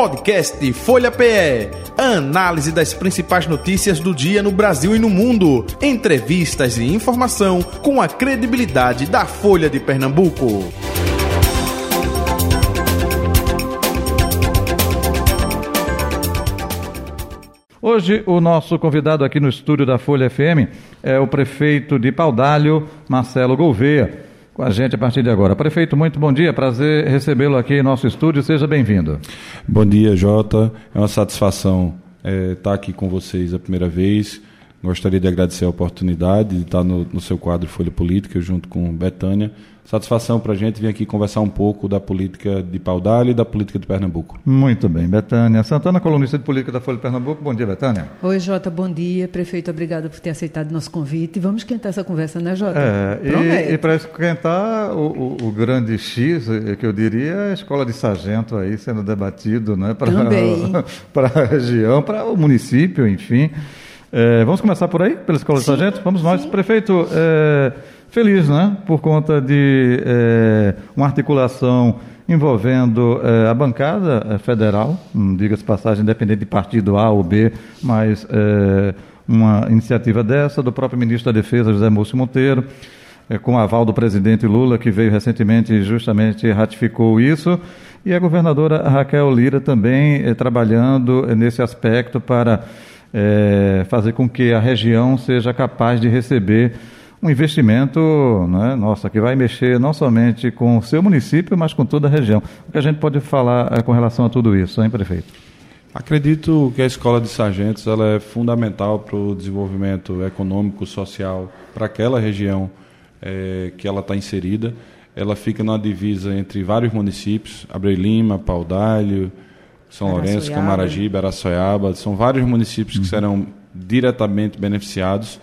Podcast Folha PE. Análise das principais notícias do dia no Brasil e no mundo. Entrevistas e informação com a credibilidade da Folha de Pernambuco. Hoje, o nosso convidado aqui no estúdio da Folha FM é o prefeito de Paudalho, Marcelo Gouveia, com a gente a partir de agora. Prefeito, muito bom dia, prazer recebê-lo aqui em nosso estúdio, seja bem-vindo. Bom dia, Jota, é uma satisfação é, estar aqui com vocês a primeira vez. Gostaria de agradecer a oportunidade de estar no, no seu quadro Folha Política, junto com Betânia, Satisfação para a gente vir aqui conversar um pouco da política de Paudalho e da política de Pernambuco. Muito bem. Betânia Santana, colunista de política da Folha de Pernambuco. Bom dia, Betânia. Oi, Jota, bom dia. Prefeito, obrigado por ter aceitado nosso convite. Vamos esquentar essa conversa, né, Jota? É, e, e para esquentar, o, o, o, grande X, eh, que eu diria, é a escola de sargento aí sendo debatido né, para a região, para o município, enfim. É, vamos começar por aí, pela escola sim, de sargento? Vamos nós. Sim. Prefeito, é, Feliz, né? Por conta de é, uma articulação envolvendo é, a bancada é, federal, hum, diga-se passagem, independente de partido A ou B, mas é, uma iniciativa dessa, do próprio ministro da Defesa, José Múcio Monteiro, com aval do presidente Lula, que veio recentemente e justamente ratificou isso, e a governadora Raquel Lira também trabalhando nesse aspecto para fazer com que a região seja capaz de receber um investimento, né, nossa, que vai mexer não somente com o seu município, mas com toda a região. O que a gente pode falar é, com relação a tudo isso, hein, prefeito? Acredito que a escola de sargentos ela é fundamental para o desenvolvimento econômico, social, para aquela região é, que ela está inserida. Ela fica na divisa entre vários municípios, Abreu Lima, Paudalho, São Lourenço, Camaragibe, Araçoiaba. São vários municípios uhum. que serão diretamente beneficiados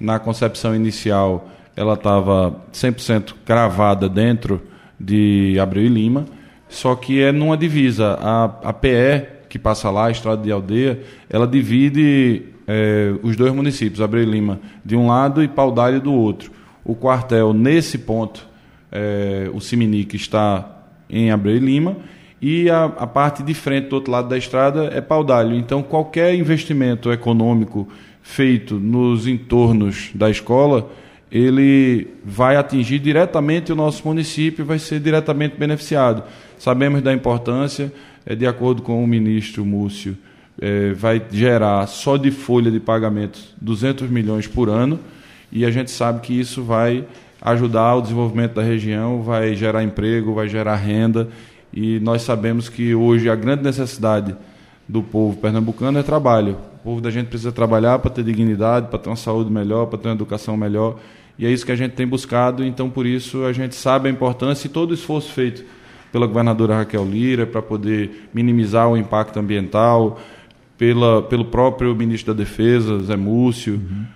na concepção inicial ela estava 100% cravada dentro de Abreu e Lima, só que é numa divisa. A, a PE, que passa lá, a Estrada de Aldeia, ela divide é, os dois municípios, Abreu e Lima de um lado e Paudalho do outro. O quartel, nesse ponto, é, o Siminique está em Abreu e Lima, e a, a parte de frente do outro lado da estrada é Paudalho. Então, qualquer investimento econômico feito nos entornos da escola, ele vai atingir diretamente o nosso município e vai ser diretamente beneficiado. Sabemos da importância, é, de acordo com o ministro Múcio, é, vai gerar só de folha de pagamento 200 milhões por ano e a gente sabe que isso vai ajudar o desenvolvimento da região, vai gerar emprego, vai gerar renda e nós sabemos que hoje a grande necessidade do povo pernambucano é trabalho. Povo da gente precisa trabalhar para ter dignidade, para ter uma saúde melhor, para ter uma educação melhor. E é isso que a gente tem buscado, então por isso a gente sabe a importância e todo o esforço feito pela governadora Raquel Lira para poder minimizar o impacto ambiental, pela, pelo próprio ministro da Defesa, Zé Múcio, uhum.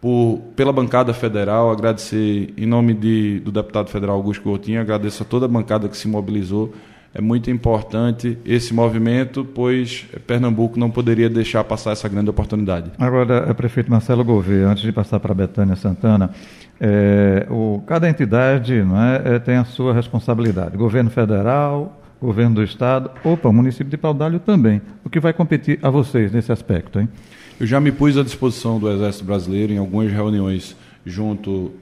por, pela bancada federal, agradecer em nome de, do deputado federal Augusto Coutinho, agradeço a toda a bancada que se mobilizou é muito importante esse movimento, pois Pernambuco não poderia deixar passar essa grande oportunidade. Agora, eh, prefeito Marcelo Gouveia, antes de passar para a Betânia Santana, é, o, cada entidade é, é, tem a sua responsabilidade. Governo federal, governo do estado, opa, o município de Paudalho também. O que vai competir a vocês nesse aspecto, hein? Eu já me pus à disposição do Exército Brasileiro em algumas reuniões junto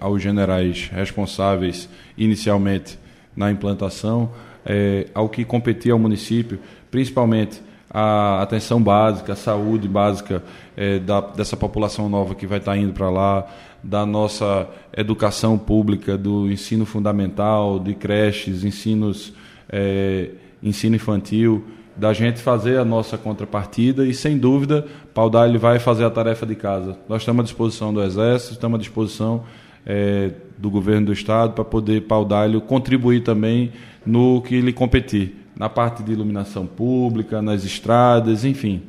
aos generais responsáveis inicialmente na implantação é, ao que competir ao município, principalmente a atenção básica, a saúde básica é, da, dessa população nova que vai estar indo para lá, da nossa educação pública, do ensino fundamental, de creches, ensinos, é, ensino infantil, da gente fazer a nossa contrapartida e, sem dúvida, Paudalho vai fazer a tarefa de casa. Nós estamos à disposição do Exército, estamos à disposição é, do governo do Estado para poder Paudalho contribuir também no que lhe competir, na parte de iluminação pública, nas estradas, enfim.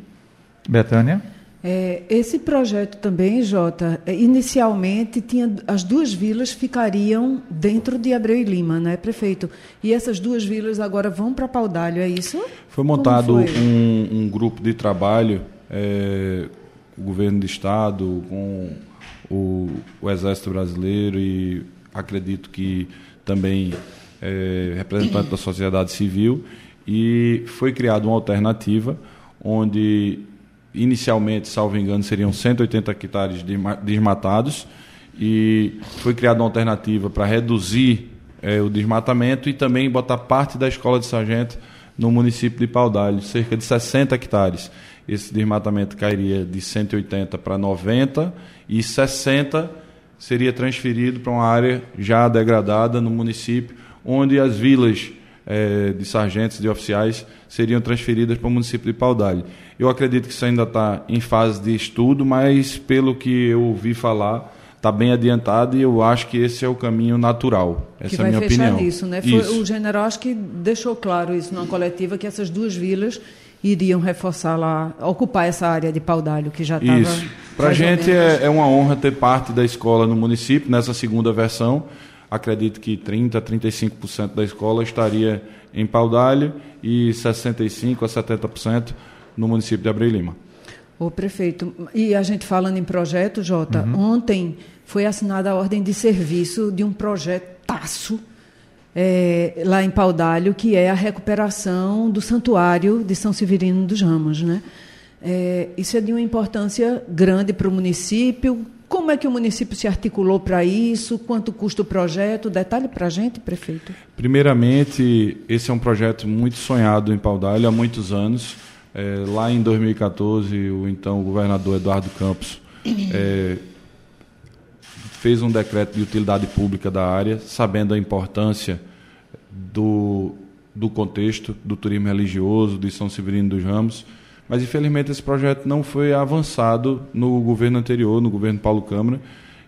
Betânia? É, esse projeto também, Jota, é, inicialmente tinha as duas vilas ficariam dentro de Abreu e Lima, né, prefeito? E essas duas vilas agora vão para Paudalho, é isso? Foi montado foi? Um, um, grupo de trabalho, é, o governo do estado, com o, o Exército Brasileiro e acredito que também é, representante da sociedade civil. E foi criada uma alternativa onde inicialmente, salvo engano, seriam 180 hectares desmatados. E foi criada uma alternativa para reduzir é, o desmatamento e também botar parte da escola de sargento no município de Paudalho, cerca de 60 hectares. Esse desmatamento cairia de 180 para 90 e 60 seria transferido para uma área já degradada no município, onde as vilas é, de sargentos, de oficiais, seriam transferidas para o município de Paudalho. Eu acredito que isso ainda está em fase de estudo, mas pelo que eu ouvi falar, está bem adiantado e eu acho que esse é o caminho natural. Essa que é a minha fechar opinião. Nisso, né? Foi, o general acho que deixou claro isso numa coletiva que essas duas vilas iriam reforçar lá, ocupar essa área de Paudalho que já estava. Isso. Para a gente é, é, uma honra ter parte da escola no município nessa segunda versão. Acredito que 30 a 35% da escola estaria em Paudalho e 65 a 70% no município de Abreu Lima. O prefeito, e a gente falando em projeto, Jota, uhum. ontem foi assinada a ordem de serviço de um projetaço é, lá em Paudalho, que é a recuperação do santuário de São Severino dos Ramos. Né? É, isso é de uma importância grande para o município. Como é que o município se articulou para isso? Quanto custa o projeto? Detalhe para a gente, prefeito. Primeiramente, esse é um projeto muito sonhado em Paudalho há muitos anos. É, lá em 2014, o então governador Eduardo Campos é, fez um decreto de utilidade pública da área, sabendo a importância do, do contexto do turismo religioso de São Severino dos Ramos, mas infelizmente esse projeto não foi avançado no governo anterior, no governo Paulo Câmara,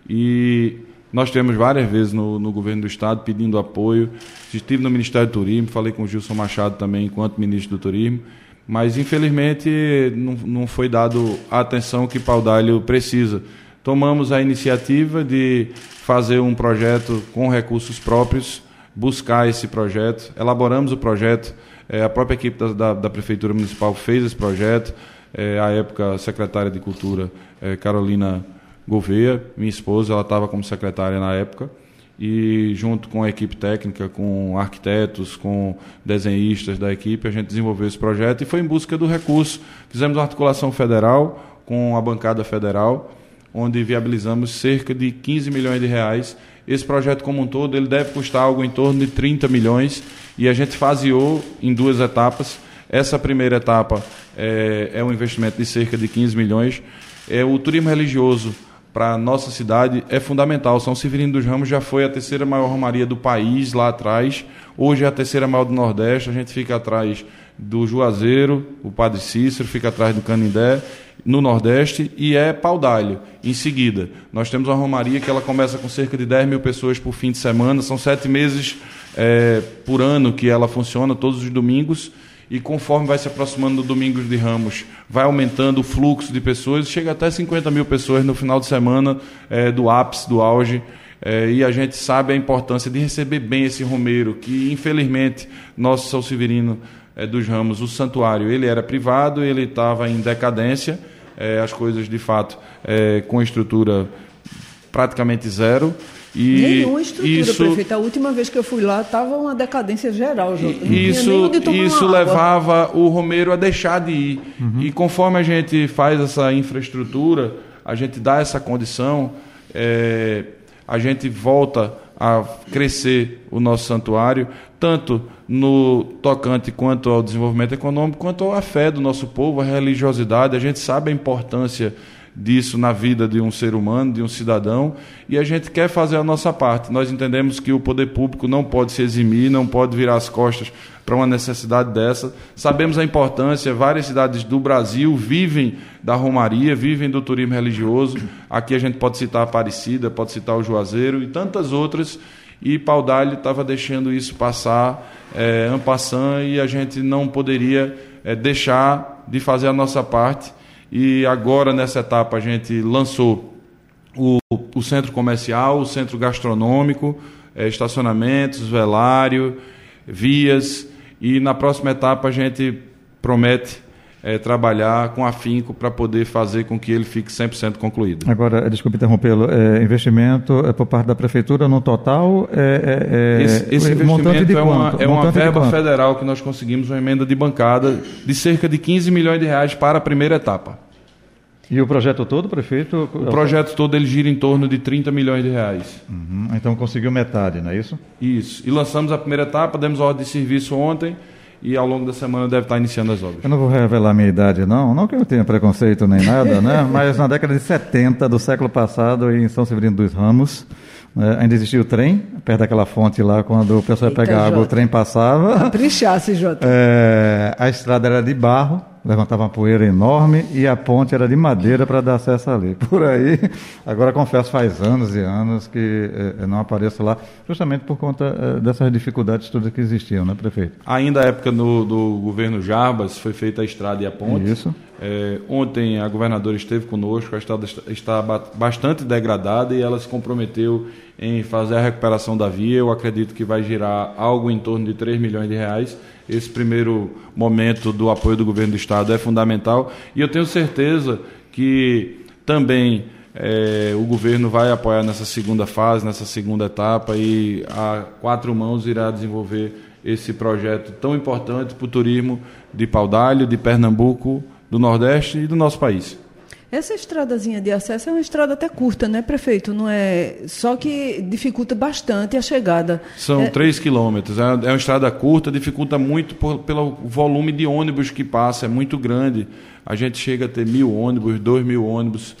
e nós temos várias vezes no, no governo do Estado pedindo apoio. Estive no Ministério do Turismo, falei com o Gilson Machado também, enquanto ministro do Turismo, mas infelizmente não, não foi dado a atenção que Paudalho precisa. Tomamos a iniciativa de fazer um projeto com recursos próprios, buscar esse projeto, elaboramos o projeto, é, a própria equipe da, da, da, Prefeitura Municipal fez esse projeto, é, a época a secretária de Cultura, é, Carolina Gouveia, minha esposa, ela estava como secretária na época, e junto com a equipe técnica, com arquitetos, com desenhistas da equipe, a gente desenvolveu esse projeto e foi em busca do recurso. Fizemos uma articulação federal com a bancada federal, onde viabilizamos cerca de 15 milhões de reais. Esse projeto como um todo, ele deve custar algo em torno de 30 milhões e a gente faseou em duas etapas. Essa primeira etapa é, é um investimento de cerca de 15 milhões. É o turismo religioso para a nossa cidade é fundamental. São Severino dos Ramos já foi a terceira maior romaria do país lá atrás, hoje é a terceira maior do Nordeste, a gente fica atrás do Juazeiro, o Padre Cícero, fica atrás do Canindé, no Nordeste, e é Paudalho, em seguida. Nós temos uma romaria que ela começa com cerca de 10 mil pessoas por fim de semana, são sete meses é, por ano que ela funciona, todos os domingos, e conforme vai se aproximando do Domingos de Ramos, vai aumentando o fluxo de pessoas, chega até 50 mil pessoas no final de semana é, do ápice, do auge. É, e a gente sabe a importância de receber bem esse Romeiro, que infelizmente nosso São Severino é, dos Ramos, o santuário, ele era privado, ele estava em decadência, é, as coisas de fato é, com estrutura praticamente zero. E Nenhuma estrutura, isso, prefeito. A última vez que eu fui lá estava uma decadência geral. Já. Isso, isso levava o Romeiro a deixar de ir. Uhum. E conforme a gente faz essa infraestrutura, a gente dá essa condição, é, a gente volta a crescer o nosso santuário, tanto no tocante quanto ao desenvolvimento econômico, quanto à fé do nosso povo, a religiosidade. A gente sabe a importância disso na vida de um ser humano, de um cidadão, e a gente quer fazer a nossa parte. Nós entendemos que o poder público não pode se eximir, não pode virar as costas para uma necessidade dessa. Sabemos a importância, várias cidades do Brasil vivem da romaria, vivem do turismo religioso. Aqui a gente pode citar Aparecida, pode citar o Juazeiro e tantas outras. E Paudalho estava deixando isso passar, é, en passant, e a gente não poderia é, deixar de fazer a nossa parte e agora, nessa etapa, a gente lançou o, o centro comercial, o centro gastronômico, é, estacionamentos, velário, vias. E na próxima etapa, a gente promete é, trabalhar com afinco para poder fazer com que ele fique 100% concluído. Agora, desculpe interrompê-lo, é, investimento é por parte da Prefeitura no total? É, é, é esse, esse investimento é uma, é uma verba federal que nós conseguimos, uma emenda de bancada de cerca de 15 milhões de reais para a primeira etapa. E o projeto todo, prefeito? O projeto todo ele gira em torno de 30 milhões de reais. Uhum, então conseguiu metade, não é isso? Isso. E lançamos a primeira etapa, demos ordem de serviço ontem e ao longo da semana deve estar iniciando as obras. Eu não vou revelar a minha idade, não, não que eu tenha preconceito nem nada, né? mas na década de 70 do século passado, em São Severino dos Ramos, né? ainda existia o trem, perto daquela fonte lá, quando o pessoal ia pegar água, o trem passava. Caprichasse, Jota. É, a estrada era de barro, levantava uma poeira enorme e a ponte era de madeira para dar acesso ali. Por aí, agora confesso, faz anos e anos que eh, não apareço lá, justamente por conta eh, dessas dificuldades todas que existiam, né, prefeito? Ainda época no, do governo Jarbas, foi feita a estrada e a ponte. Isso. É, ontem a governadora esteve conosco, a estrada está bastante degradada e ela se comprometeu em fazer a recuperação da via. Eu acredito que vai girar algo em torno de 3 milhões de reais esse primeiro momento do apoio do governo do Estado é fundamental e eu tenho certeza que também é, o governo vai apoiar nessa segunda fase, nessa segunda etapa e a quatro mãos irá desenvolver esse projeto tão importante para o turismo de Paudalho, de Pernambuco, do Nordeste e do nosso país. Essa estradazinha de acesso é uma estrada até curta, né, prefeito? Não é só que dificulta bastante a chegada. São é... 3 quilômetros. É, é uma estrada curta, dificulta muito por, pelo volume de ônibus que passa, é muito grande. A gente chega a ter mil ônibus, dois mil ônibus,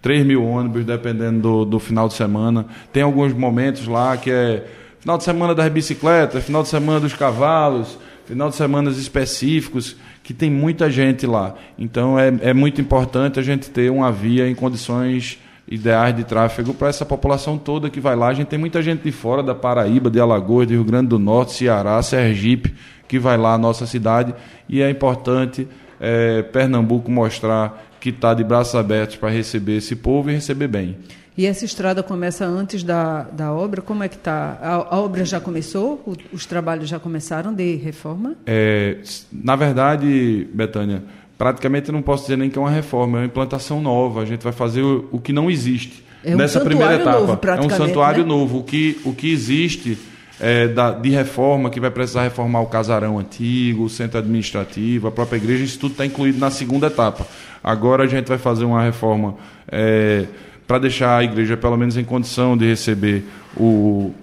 três mil ônibus, dependendo do, do final de semana. Tem alguns momentos lá que é final de semana das bicicletas, final de semana dos cavalos, final de semana específicos que tem muita gente lá. Então é, é muito importante a gente ter uma via em condições ideais de tráfego para essa população toda que vai lá. A gente tem muita gente de fora da Paraíba, de Alagoas, de Rio Grande do Norte, Ceará, Sergipe, que vai lá à nossa cidade e é importante é, Pernambuco mostrar que está de braços abertos para receber esse povo e receber bem. E essa estrada começa antes da, da obra? Como é que está? A, a, obra já começou? O, os trabalhos já começaram de reforma? É, na verdade, Betânia, praticamente não posso dizer nem que é uma reforma, é uma implantação nova. A gente vai fazer o, o que não existe é um nessa primeira etapa. Novo, é um santuário né? novo. O que, o que existe é, da, de reforma, que vai precisar reformar o casarão antigo, o centro administrativo, a própria igreja, isso tudo está incluído na segunda etapa. Agora a gente vai fazer uma reforma. É, para deixar a igreja pelo menos em condição de receber o,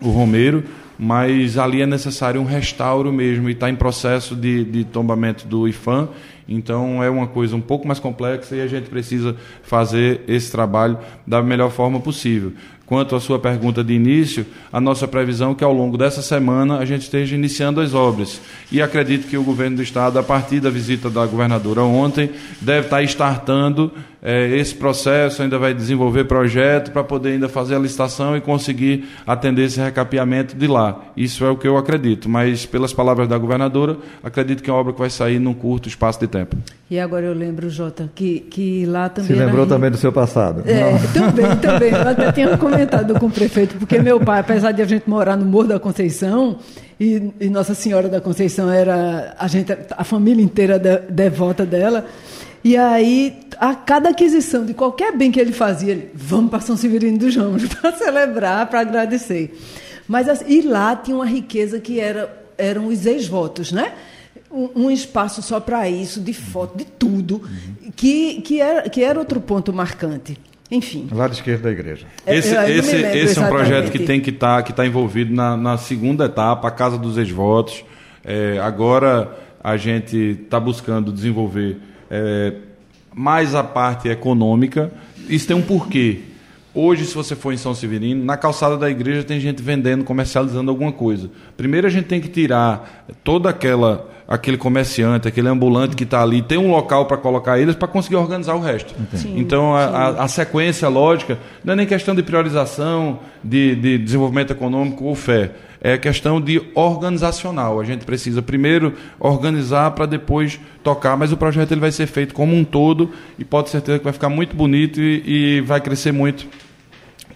o Romeiro, mas ali é necessário um restauro mesmo e está em processo de, de tombamento do IFAM, então é uma coisa um pouco mais complexa e a gente precisa fazer esse trabalho da melhor forma possível. Quanto à sua pergunta de início, a nossa previsão é que ao longo dessa semana a gente esteja iniciando as obras. E acredito que o governo do Estado, a partir da visita da governadora ontem, deve estar startando é, esse processo, ainda vai desenvolver projeto para poder ainda fazer a licitação e conseguir atender esse recapeamento de lá. Isso é o que eu acredito, mas pelas palavras da governadora, acredito que é uma obra que vai sair num curto espaço de tempo. E agora eu lembro, Jota, que, que lá também. Se lembrou também do seu passado. É, também, também. Eu até tinha comentado com o prefeito, porque meu pai, apesar de a gente morar no Morro da Conceição, e, e Nossa Senhora da Conceição era a gente, a família inteira de, devota dela. E aí, a cada aquisição de qualquer bem que ele fazia, ele, vamos para São Severino dos Ramos para celebrar, para agradecer. Mas e lá tinha uma riqueza que era, eram os ex-votos, né? Um, um, espaço só para isso, de foto, de tudo, uhum. que, que, era, que era outro ponto marcante. Enfim. Lado esquerdo da igreja. Esse, esse, esse é um projeto que tem que estar tá, que tá envolvido na, na, segunda etapa, a Casa dos Ex-Votos. É, agora a gente está buscando desenvolver é, mais a parte econômica. Isso tem um porquê. Hoje, se você for em São Severino, na calçada da igreja tem gente vendendo, comercializando alguma coisa. Primeiro a gente tem que tirar toda aquela aquele comerciante, aquele ambulante que está ali, tem um local para colocar eles para conseguir organizar o resto. Sim, então, a, a, a, sequência lógica não é nem questão de priorização, de, de desenvolvimento econômico ou fé. É questão de organizacional. A gente precisa primeiro organizar para depois tocar, mas o projeto ele vai ser feito como um todo e pode certeza que vai ficar muito bonito e, e vai crescer muito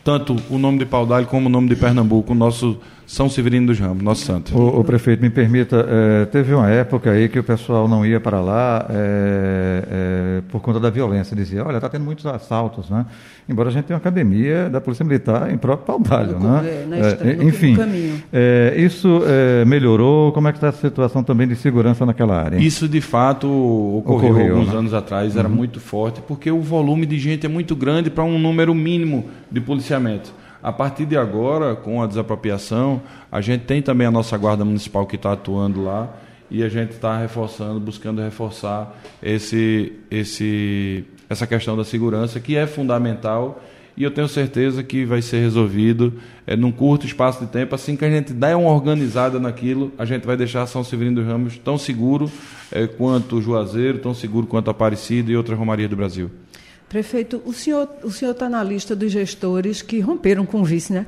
tanto o nome de Paudalho como o nome de Pernambuco, o nosso São Severino dos Ramos, nosso santo. O, o prefeito, me permita, é, teve uma época aí que o pessoal não ia para lá é, é, por conta da violência. Dizia, olha, está tendo muitos assaltos, né? Embora a gente tenha uma academia da Polícia Militar em próprio Paudalho, né? É, enfim, é, isso é, melhorou? Como é que está a situação também de segurança naquela área? Hein? Isso, de fato, ocorreu, ocorreu alguns né? anos atrás, era uhum. muito forte, porque o volume de gente é muito grande para um número mínimo de policiamento. A partir de agora, com a desapropriação, a gente tem também a nossa Guarda Municipal que está atuando lá e a gente está reforçando, buscando reforçar esse, esse, essa questão da segurança, que é fundamental e eu tenho certeza que vai ser resolvido é, num curto espaço de tempo. Assim que a gente der uma organizada naquilo, a gente vai deixar São Severino dos Ramos tão seguro é, quanto Juazeiro, tão seguro quanto Aparecido e outras romarias do Brasil. Prefeito, o senhor o senhor está na lista dos gestores que romperam com o vice, né?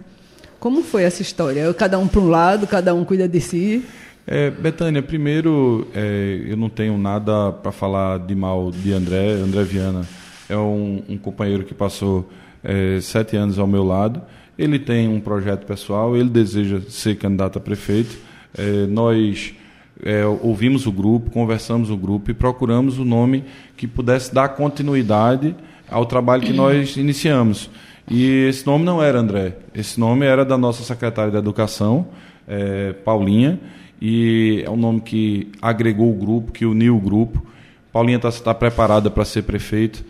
Como foi essa história? Cada um para um lado, cada um cuida de si. É, Betânia, primeiro, é, eu não tenho nada para falar de mal de André. André Viana é um, um companheiro que passou é, sete anos ao meu lado. Ele tem um projeto pessoal, ele deseja ser candidato a prefeito. É, nós é, ouvimos o grupo, conversamos o grupo e procuramos o nome que pudesse dar continuidade ao trabalho que nós iniciamos. E esse nome não era André, esse nome era da nossa secretária de Educação, é, Paulinha, e é um nome que agregou o grupo, que uniu o grupo. Paulinha está tá preparada para ser prefeita,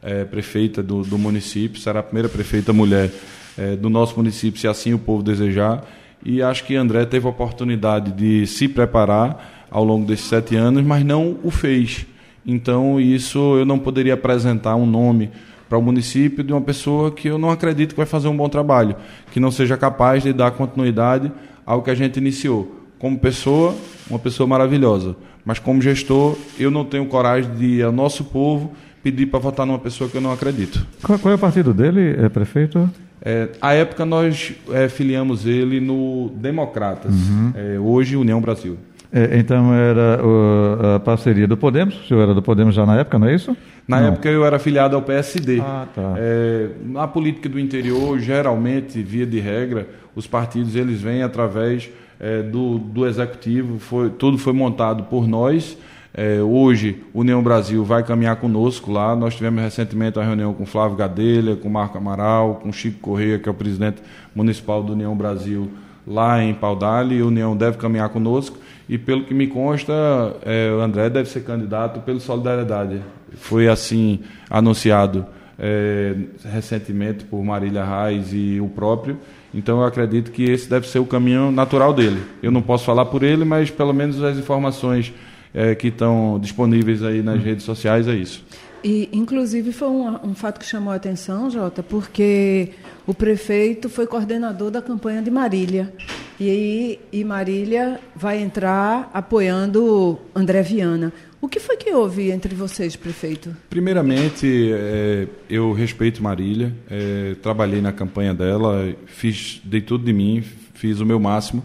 é, prefeita do, do, município, será a primeira prefeita mulher é, do nosso município, se assim o povo desejar. E acho que André teve a oportunidade de se preparar ao longo desses sete anos, mas não o fez. Então, isso eu não poderia apresentar um nome para o município de uma pessoa que eu não acredito que vai fazer um bom trabalho, que não seja capaz de dar continuidade ao que a gente iniciou. Como pessoa, uma pessoa maravilhosa, mas como gestor, eu não tenho coragem de ir ao nosso povo pedir para votar numa pessoa que eu não acredito. Qual, qual é o partido dele, é prefeito? É, à época nós é, filiamos ele no Democratas, uhum. é, hoje União Brasil. É, então era a parceria do Podemos, o senhor era do Podemos já na época, não é isso? Na não. época eu era afiliado ao PSD. Ah, tá. É, na política do interior, geralmente, via de regra, os partidos eles vêm através é, do, do executivo, foi, tudo foi montado por nós. É, hoje, União Brasil vai caminhar conosco lá. Nós tivemos recentemente uma reunião com Flávio Gadelha, com Marco Amaral, com Chico Correia, que é o presidente municipal do União Brasil lá em Paudalho. E a União deve caminhar conosco. E pelo que me consta, é, o André deve ser candidato pelo Solidariedade. Foi assim anunciado é, recentemente por Marília Reis e o próprio. Então eu acredito que esse deve ser o caminho natural dele. Eu não posso falar por ele, mas pelo menos as informações é, que estão disponíveis aí nas redes sociais é isso. E, inclusive, foi um, um, fato que chamou a atenção, Jota, porque o prefeito foi coordenador da campanha de Marília. E aí e Marília vai entrar apoiando André Viana. O que foi que houve entre vocês, prefeito? Primeiramente, é, eu respeito Marília, é, trabalhei na campanha dela, fiz, dei tudo de mim, fiz o meu máximo.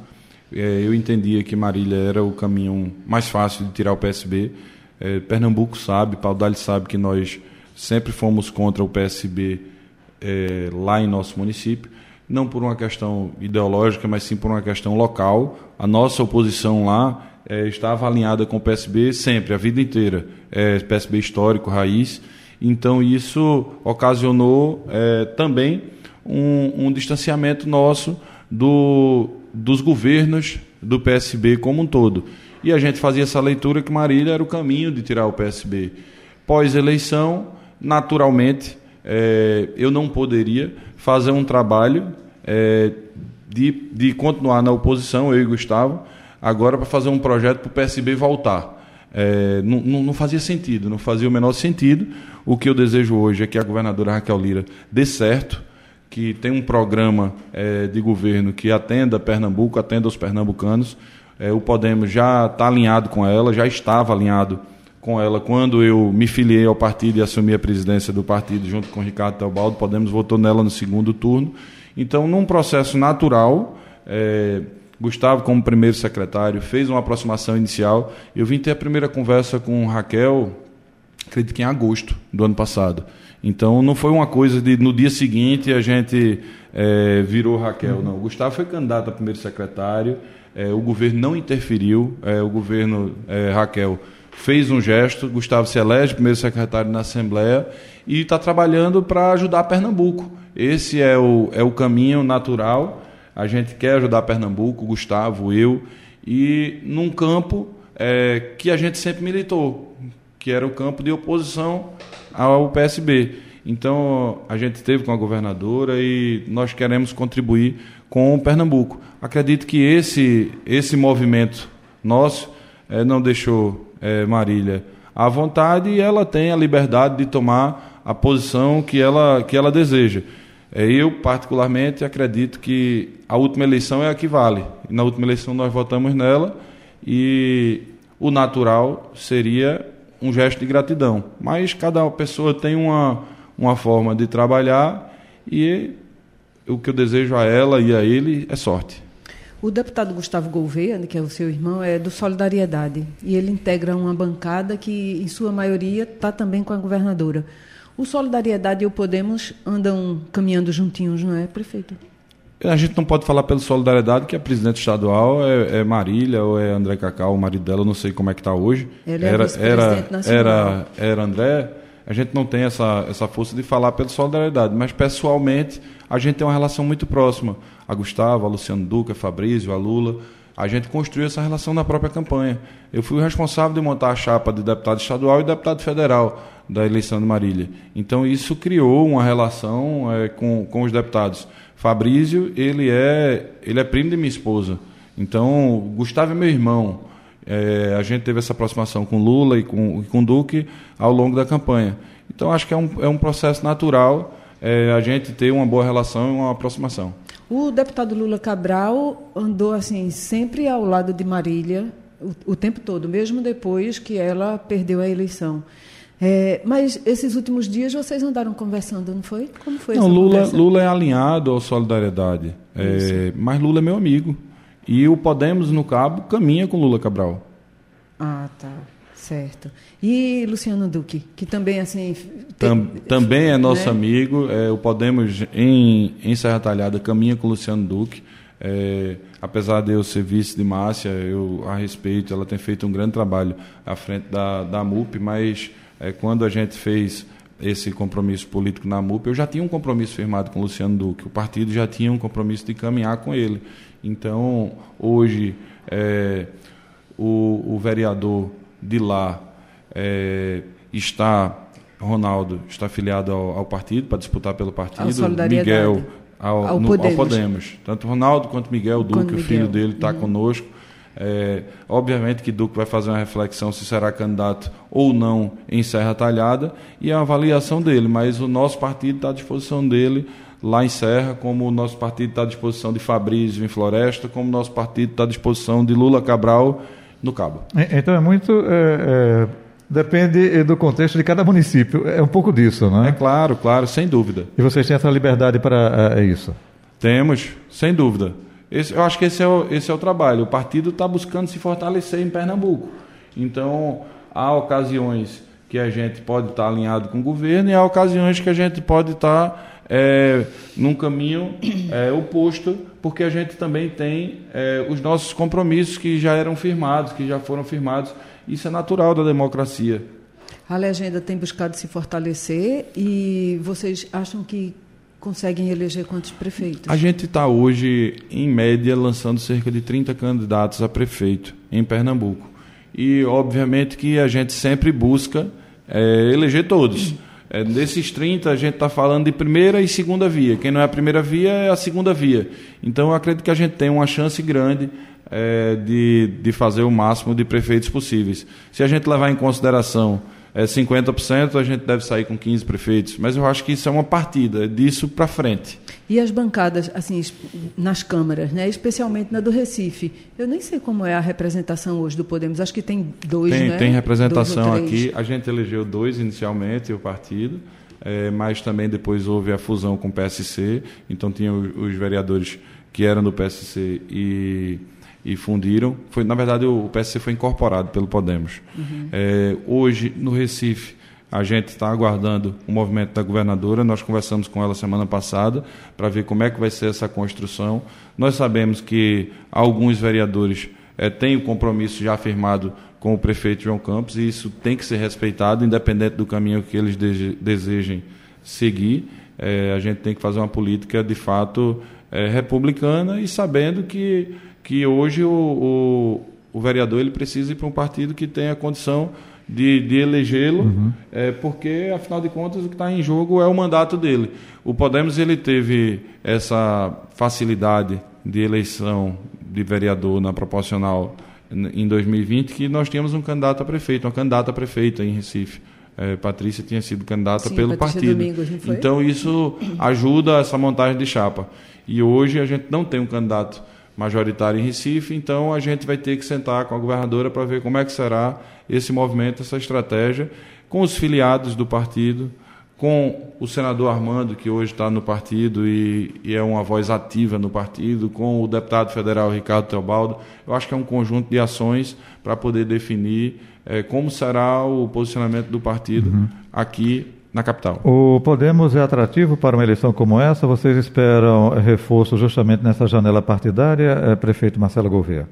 É, eu entendia que Marília era o caminho mais fácil de tirar o PSB. É, Pernambuco sabe, Paudalho sabe que nós sempre fomos contra o PSB é, lá em nosso município, não por uma questão ideológica, mas sim por uma questão local. A nossa oposição lá é, estava alinhada com o PSB sempre, a vida inteira. É, PSB histórico, raiz. Então isso ocasionou é, também um, um distanciamento nosso do, dos governos do PSB como um todo. E a gente fazia essa leitura que Marília era o caminho de tirar o PSB. Pós-eleição, naturalmente, é, eu não poderia fazer um trabalho é, de, de continuar na oposição, eu e Gustavo, agora para fazer um projeto para o PSB voltar. É, não, não, fazia sentido, não fazia o menor sentido. O que eu desejo hoje é que a governadora Raquel Lira dê certo, que tem um programa é, de governo que atenda Pernambuco, atenda os pernambucanos. É, o Podemos já está alinhado com ela, já estava alinhado com ela quando eu me filiei ao partido e assumi a presidência do partido junto com Ricardo Teobaldo. Podemos votou nela no segundo turno. Então, num processo natural, é, Gustavo, como primeiro secretário, fez uma aproximação inicial. Eu vim ter a primeira conversa com Raquel acredito que em agosto do ano passado. Então não foi uma coisa de no dia seguinte a gente é, virou Raquel, não. O Gustavo foi candidato a primeiro secretário, é, o governo não interferiu, é, o governo é, Raquel fez um gesto, Gustavo elege primeiro secretário na Assembleia e está trabalhando para ajudar Pernambuco. Esse é o, é o caminho natural. A gente quer ajudar Pernambuco, Gustavo, eu, e num campo é, que a gente sempre militou, que era o campo de oposição ao PSB. Então, a gente esteve com a governadora e nós queremos contribuir com o Pernambuco. Acredito que esse, esse movimento nosso é, não deixou é, Marília à vontade e ela tem a liberdade de tomar a posição que ela, que ela deseja. É, eu, particularmente, acredito que a última eleição é a que vale. Na última eleição nós votamos nela e o natural seria um gesto de gratidão. Mas cada pessoa tem uma, uma forma de trabalhar e o que eu desejo a ela e a ele é sorte. O deputado Gustavo Gouveia, que é o seu irmão, é do Solidariedade e ele integra uma bancada que, em sua maioria, está também com a governadora. O Solidariedade e o Podemos andam caminhando juntinhos, não é, prefeito? A gente não pode falar pelo Solidariedade, que a presidente estadual é, é Marília ou é André Cacau, o marido dela, não sei como é que está hoje. Ele é era, era, era, era André. A gente não tem essa, essa força de falar pelo Solidariedade, mas pessoalmente a gente tem uma relação muito próxima. A Gustavo, a Luciano Duca, a Fabrício, a Lula. A gente construiu essa relação na própria campanha. Eu fui o responsável de montar a chapa de deputado estadual e deputado federal da eleição de Marília. Então isso criou uma relação é, com, com os deputados. Fabrício, ele é, ele é primo de minha esposa. Então, Gustavo é meu irmão. É, a gente teve essa aproximação com Lula e com, com Duque ao longo da campanha. Então, acho que é um, é um processo natural é, a gente ter uma boa relação e uma aproximação. O deputado Lula Cabral andou assim sempre ao lado de Marília o, o tempo todo, mesmo depois que ela perdeu a eleição. É, mas esses últimos dias vocês andaram conversando, não foi? Como foi não, Lula, Lula é alinhado à solidariedade. É, mas Lula é meu amigo. E o Podemos no Cabo caminha com Lula Cabral. Ah, tá. Certo. E Luciano Duque, que também assim. Tem, também é nosso né? amigo. É, o Podemos em, em Serra Talhada caminha com Luciano Duque. É, apesar de eu ser vice de Márcia, eu a respeito, ela tem feito um grande trabalho à frente da, da MUP, mas é, quando a gente fez esse compromisso político na MUP, eu já tinha um compromisso firmado com Luciano Duque, o partido já tinha um compromisso de caminhar com ele. Então, hoje, é, o, o, vereador de lá é, está, Ronaldo, está afiliado ao, ao partido, para disputar pelo partido, Miguel ao, ao, no, Podemos. ao, Podemos. Tanto Ronaldo quanto Miguel Duque, o filho dele, está uhum. conosco. É, obviamente que Duque vai fazer uma reflexão se será candidato ou não em Serra Talhada e a avaliação dele, mas o nosso partido está à disposição dele lá em Serra, como o nosso partido está à disposição de Fabrício em Floresta, como o nosso partido está à disposição de Lula Cabral no Cabo. Então é muito. É, é, depende do contexto de cada município. É um pouco disso, não é? É claro, claro, sem dúvida. E vocês têm essa liberdade para é, isso? Temos, sem dúvida. Esse, eu acho que esse é o, esse é o trabalho. O partido está buscando se fortalecer em Pernambuco. Então, há ocasiões que a gente pode estar tá alinhado com o governo e há ocasiões que a gente pode estar tá, é, num caminho é, oposto, porque a gente também tem é, os nossos compromissos que já eram firmados, que já foram firmados. Isso é natural da democracia. A legenda tem buscado se fortalecer e vocês acham que conseguem eleger quantos prefeitos? A gente está hoje, em média, lançando cerca de 30 candidatos a prefeito em Pernambuco. E, obviamente, que a gente sempre busca é, eleger todos. É, desses 30, a gente está falando de primeira e segunda via. Quem não é a primeira via é a segunda via. Então, eu acredito que a gente tem uma chance grande é, de, de fazer o máximo de prefeitos possíveis. Se a gente levar em consideração é 50%, a gente deve sair com 15 prefeitos. Mas eu acho que isso é uma partida, é disso para frente. E as bancadas, assim, nas câmaras, né? especialmente na do Recife. Eu nem sei como é a representação hoje do Podemos. Acho que tem dois, tem, né? Tem representação aqui. A gente elegeu dois inicialmente, o partido. É, mas também depois houve a fusão com o PSC. Então tinha os, os vereadores que eram do PSC e e fundiram. Foi, na verdade, o PSC foi incorporado pelo Podemos. Uhum. É, hoje, no Recife, A gente está aguardando o movimento da governadora. Nós conversamos com ela semana passada para ver como é que vai ser essa construção. Nós sabemos que alguns vereadores é, têm o compromisso já firmado com o prefeito João Campos e isso tem que ser respeitado, independente do caminho que eles desejem seguir. É, a gente tem que fazer uma política de fato é, republicana e sabendo que, que hoje o, o, o vereador ele precisa ir para um partido que tenha condição de, de elegê-lo, uhum. é, porque, afinal de contas, o que está em jogo é o mandato dele. O Podemos ele teve essa facilidade de eleição de vereador na proporcional em 2020, que nós tínhamos um candidato a prefeito, uma candidata a prefeita em Recife. É, Patrícia tinha sido candidata Sim, pelo Patrícia partido. Domingos, então isso ajuda essa montagem de chapa. E hoje a gente não tem um candidato majoritário em Recife, então a gente vai ter que sentar com a governadora para ver como é que será esse movimento, essa estratégia, com os filiados do partido, com o senador Armando, que hoje está no partido e, e, é uma voz ativa no partido, com o deputado federal Ricardo Teobaldo. Eu acho que é um conjunto de ações para poder definir é, como será o posicionamento do partido uhum. aqui na capital. O Podemos é atrativo para uma eleição como essa? Vocês esperam reforço justamente nessa janela partidária, é, prefeito Marcelo Gouveia?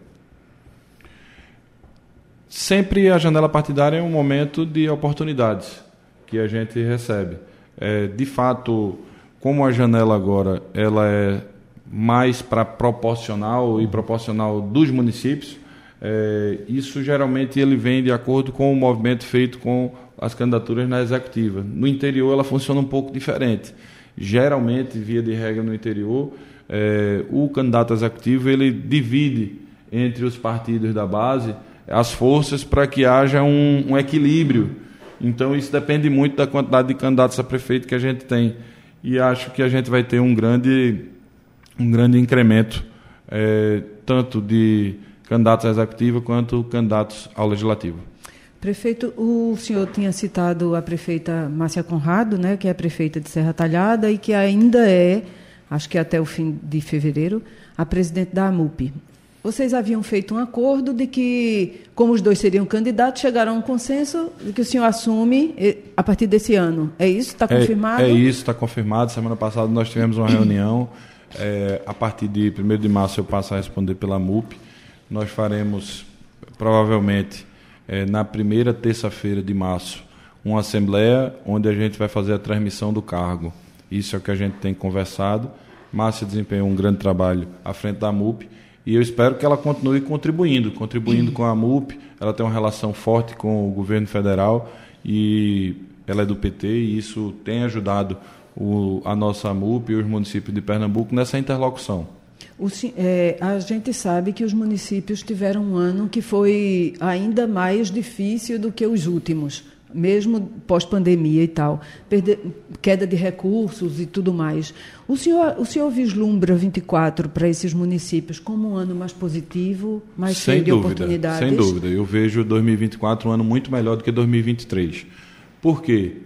Sempre a janela partidária é um momento de oportunidades que a gente recebe. É, de fato, como a janela agora ela é mais para proporcional e proporcional dos municípios, é, isso geralmente ele vem de acordo com o movimento feito com as candidaturas na executiva. No interior ela funciona um pouco diferente. Geralmente, via de regra no interior, é, o candidato executivo ele divide entre os partidos da base as forças para que haja um, um, equilíbrio. Então isso depende muito da quantidade de candidatos a prefeito que a gente tem. E acho que a gente vai ter um grande, um grande incremento, é, tanto de candidatos a executivo quanto candidatos ao legislativo. Prefeito, o senhor tinha citado a prefeita Márcia Conrado, né, que é a prefeita de Serra Talhada e que ainda é, acho que até o fim de fevereiro, a presidente da AMUP. Vocês haviam feito um acordo de que, como os dois seriam candidatos, chegaram a um consenso de que o senhor assume eh, a partir desse ano. É isso? Está confirmado? É, é isso, está confirmado. Semana passada nós tivemos uma reunião. É, a partir de 1 de março eu passo a responder pela MUP. Nós faremos, provavelmente, é, na primeira terça-feira de março, uma assembleia onde a gente vai fazer a transmissão do cargo. Isso é o que a gente tem conversado. Márcia desempenhou um grande trabalho à frente da MUP e eu espero que ela continue contribuindo, contribuindo com a MUP. Ela tem uma relação forte com o governo federal e ela é do PT e isso tem ajudado o, a nossa MUP e os municípios de Pernambuco nessa interlocução. O, é, a gente sabe que os municípios tiveram um ano que foi ainda mais difícil do que os últimos mesmo pós-pandemia e tal, perder, queda de recursos e tudo mais. O senhor, o senhor vislumbra 24 para esses municípios como um ano mais positivo, mais sem cheio dúvida, de oportunidades? Sem dúvida. Eu vejo 2024 um ano muito melhor do que 2023. Por quê?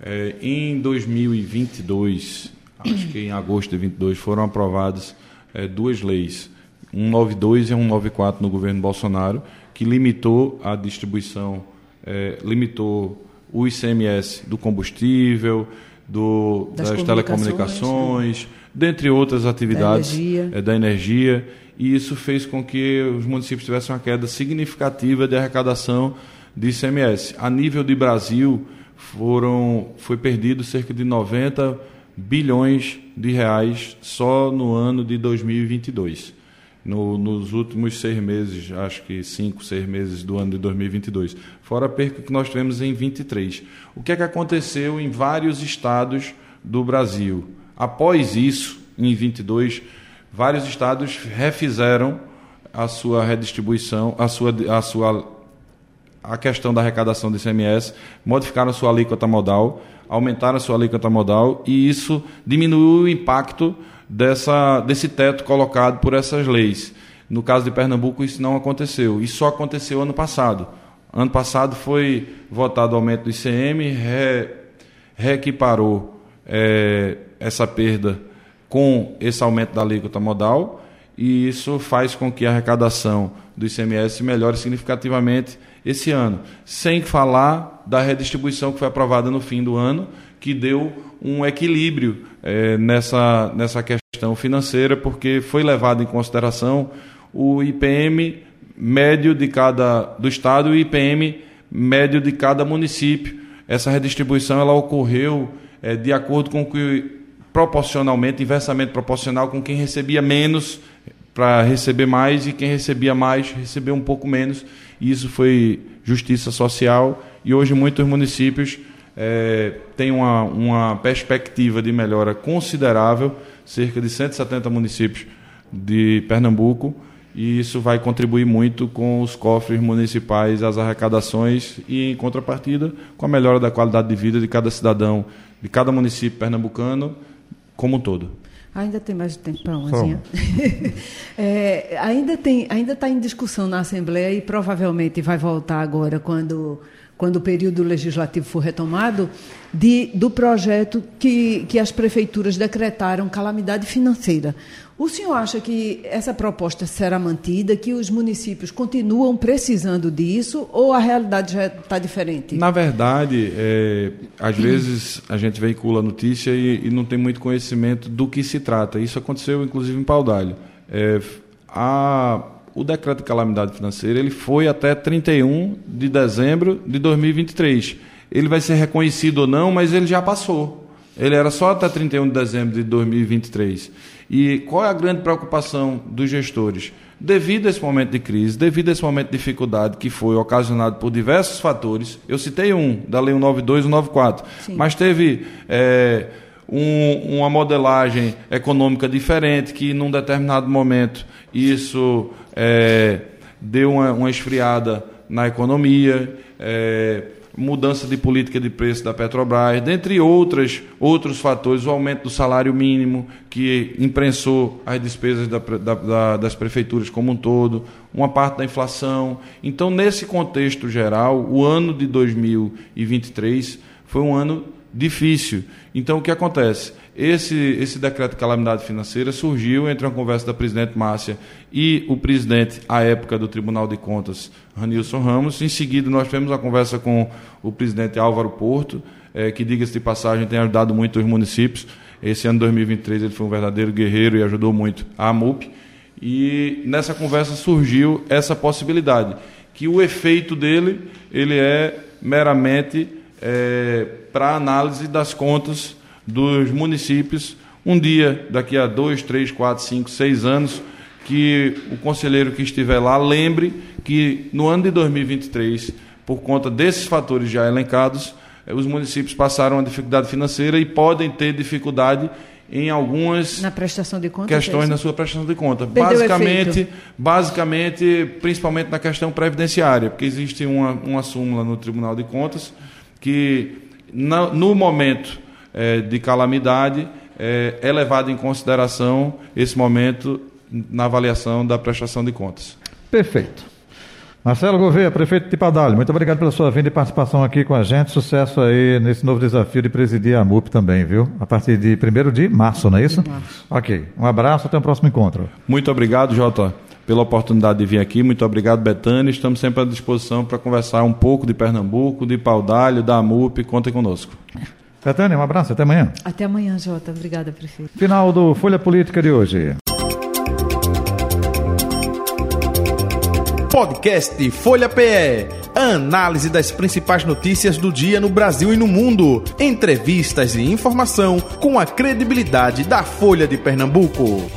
É, em 2022, acho que em agosto de 2022, foram aprovadas é, duas leis, 192 e 194 no governo Bolsonaro, que limitou a distribuição é, limitou o ICMS do combustível, do, das, das telecomunicações, né? dentre outras atividades da energia. É, da energia. E isso fez com que os municípios tivessem uma queda significativa de arrecadação de ICMS. A nível de Brasil, foram, foi perdido cerca de 90 bilhões de reais só no ano de 2022 no, nos últimos seis meses, acho que cinco, seis meses do ano de 2022, fora a perca que nós tivemos em 23. O que é que aconteceu em vários estados do Brasil? Após isso, em 22, vários estados refizeram a sua redistribuição, a sua, a sua a questão da arrecadação do ICMS, modificaram a sua alíquota modal, aumentaram a sua alíquota modal e isso diminuiu o impacto dessa, desse teto colocado por essas leis. No caso de Pernambuco, isso não aconteceu. Isso só aconteceu ano passado. Ano passado foi votado o aumento do ICM, re, reequiparou é, essa perda com esse aumento da alíquota modal e isso faz com que a arrecadação do ICMS melhore significativamente esse ano. Sem falar da redistribuição que foi aprovada no fim do ano, que deu um equilíbrio é, nessa, nessa questão financeira, porque foi levado em consideração o IPM médio de cada do estado e o IPM médio de cada município. Essa redistribuição ela ocorreu é, de acordo com que proporcionalmente, inversamente proporcional com quem recebia menos para receber mais e quem recebia mais recebeu um pouco menos. E isso foi justiça social e hoje muitos municípios é, têm uma, uma perspectiva de melhora considerável, cerca de 170 municípios de Pernambuco e isso vai contribuir muito com os cofres municipais, as arrecadações e, em contrapartida, com a melhora da qualidade de vida de cada cidadão, de cada município pernambucano como um todo. Ainda tem mais tempo para é, ainda tem, ainda está em discussão na Assembleia e provavelmente vai voltar agora quando quando o período legislativo for retomado, de, do projeto que, que as prefeituras decretaram calamidade financeira. O senhor acha que essa proposta será mantida, que os municípios continuam precisando disso, ou a realidade já está diferente? Na verdade, é, às vezes a gente veicula a notícia e, e, não tem muito conhecimento do que se trata. Isso aconteceu, inclusive, em Paudalho. É, a, o decreto de calamidade financeira ele foi até 31 de dezembro de 2023. Ele vai ser reconhecido ou não, mas ele já passou. Ele era só até 31 de dezembro de 2023. E qual é a grande preocupação dos gestores? Devido a esse momento de crise, devido a esse momento de dificuldade que foi ocasionado por diversos fatores, eu citei um, da Lei 192 e 194, Sim. mas teve é, um, uma modelagem econômica diferente que, num determinado momento, isso é, deu uma, uma, esfriada na economia. É, mudança de política de preço da Petrobras, dentre outras, outros fatores, o aumento do salário mínimo, que imprensou as despesas da, da, da, das prefeituras como um todo, uma parte da inflação. Então, nesse contexto geral, o ano de 2023 foi um ano difícil. Então, o que acontece? Esse, esse decreto de calamidade financeira surgiu entre uma conversa da presidente Márcia e o presidente, à época, do Tribunal de Contas, Ranilson Ramos. Em seguida, nós tivemos uma conversa com o presidente Álvaro Porto, é, que, diga-se de passagem, tem ajudado muito os municípios. Esse ano 2023 ele foi um verdadeiro guerreiro e ajudou muito a AMUP. E nessa conversa surgiu essa possibilidade, que o efeito dele ele é meramente é, para análise das contas dos municípios. Um dia, daqui a dois, três, quatro, cinco, seis anos, que o conselheiro que estiver lá lembre que no ano de 2023, por conta desses fatores já elencados, eh, os municípios passaram uma dificuldade financeira e podem ter dificuldade em algumas na prestação de conta, questões na sua prestação de conta. basicamente, basicamente, principalmente na questão previdenciária, porque existe uma, uma súmula no Tribunal de Contas que no, no momento é, de calamidade, é, é levado em consideração esse momento na avaliação da prestação de contas. Perfeito. Marcelo Gouveia, prefeito de Padalho, muito obrigado pela sua vinda e participação aqui com a gente. Sucesso aí nesse novo desafio de presidir a MUP também, viu? A partir de 1 de março, não é isso? Março. Ok. Um abraço, até o próximo encontro. Muito obrigado, Jota, pela oportunidade de vir aqui. Muito obrigado, Betânia. Estamos sempre à disposição para conversar um pouco de Pernambuco, de Paudalho, da MUP. Contem conosco. Betânia, um abraço, até amanhã. Até amanhã, Jota. Obrigada, prefeito. Final do Folha Política de hoje. Podcast Folha PE. Análise das principais notícias do dia no Brasil e no mundo. Entrevistas e informação com a credibilidade da Folha de Pernambuco.